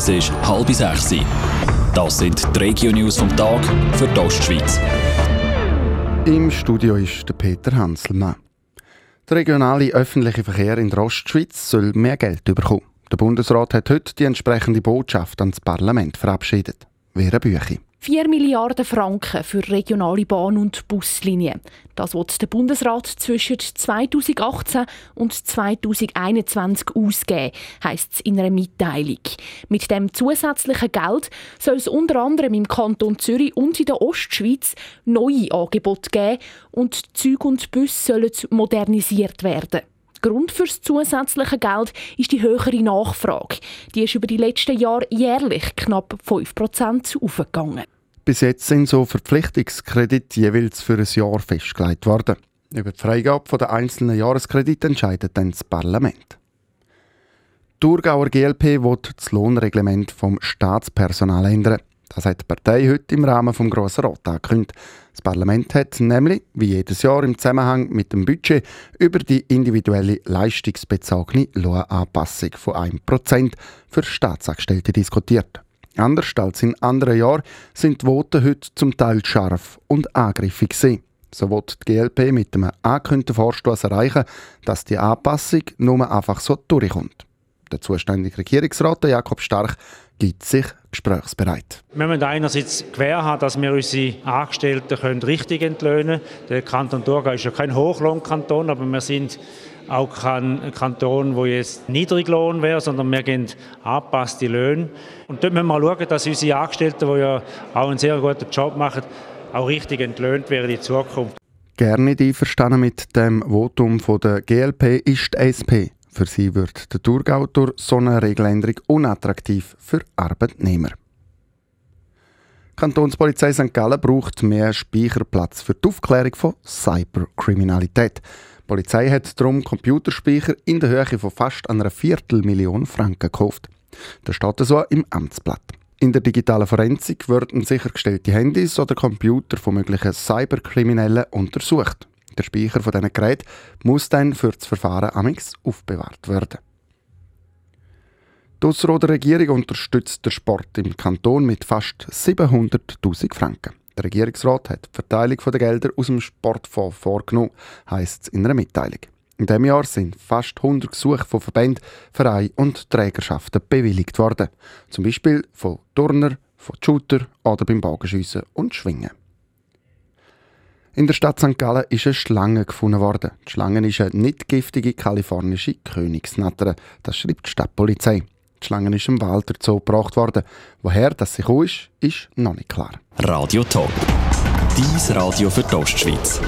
Es ist halb sechs. Das sind die Regio-News vom Tag für die Ostschweiz. Im Studio ist der Peter Hanselmann. Der regionale öffentliche Verkehr in der Ostschweiz soll mehr Geld bekommen. Der Bundesrat hat heute die entsprechende Botschaft ans Parlament verabschiedet. Vera Büchi. 4 Milliarden Franken für regionale Bahn- und Buslinien. Das wird der Bundesrat zwischen 2018 und 2021 ausgeben, heisst es in einer Mitteilung. Mit dem zusätzlichen Geld soll es unter anderem im Kanton Zürich und in der Ostschweiz neue Angebote geben und Züge und Busse sollen modernisiert werden. Grund für das zusätzliche Geld ist die höhere Nachfrage. Die ist über die letzten Jahre jährlich knapp 5% aufgegangen. Bis jetzt sind so Verpflichtungskredite jeweils für ein Jahr festgelegt worden. Über die Freigabe der einzelnen Jahreskredite entscheidet dann das Parlament. Die Thurgauer GLP will das Lohnreglement vom Staatspersonal ändern. Das hat die Partei heute im Rahmen des Grossen Rat angekündigt. Das Parlament hat nämlich, wie jedes Jahr im Zusammenhang mit dem Budget, über die individuelle leistungsbezogene Lohnanpassung von 1% für Staatsangestellte diskutiert. Anders als in anderen Jahren sind die Voten heute zum Teil scharf und angriffig gewesen. So wird die GLP mit einem angekündigten Vorstoß erreichen, dass die Anpassung nur einfach so durchkommt. Der zuständige Regierungsrat Jakob Stark gibt sich gesprächsbereit. Wir müssen einerseits gewähr haben, dass wir unsere Angestellten können richtig entlöhnen können. Der Kanton Thurgau ist ja kein Hochlohnkanton, aber wir sind auch kein Kanton, wo jetzt Niedriglohn wäre, sondern wir geben angepasste Löhne. Und dort müssen wir schauen, dass unsere Angestellten, die ja auch einen sehr guten Job machen, auch richtig entlöhnt werden in Zukunft. Gerne einverstanden mit dem Votum von der GLP ist die SP. Für sie wird der Thurgau durch so eine Regeländerung unattraktiv für Arbeitnehmer. Die Kantonspolizei St. Gallen braucht mehr Speicherplatz für die Aufklärung von Cyberkriminalität. Die Polizei hat darum Computerspeicher in der Höhe von fast einer Viertelmillion Franken gekauft. Das steht so im Amtsblatt. In der digitalen Forensik werden sichergestellte Handys oder Computer von möglichen Cyberkriminellen untersucht. Der Speicher von diesen Geräten muss dann für das Verfahren amix aufbewahrt werden. Die Ausserrhoder Regierung unterstützt den Sport im Kanton mit fast 700.000 Franken. Der Regierungsrat hat die Verteilung der Gelder aus dem Sportfonds vorgenommen, heisst es in einer Mitteilung. In diesem Jahr sind fast 100 Gesuche von Verbänden, Vereinen und Trägerschaften bewilligt worden. Zum Beispiel von Turner, von Shooter oder beim Bogenschiessen und Schwingen. In der Stadt St. Gallen ist eine Schlange gefunden worden. Die Schlange ist eine nicht giftige kalifornische Königsnatter. Das schreibt die Stadtpolizei. Die Schlange ist im Walter Zoo gebracht worden. Woher das sie gekommen ist, ist noch nicht klar. Radio Top. Dies Radio für die Ostschweiz.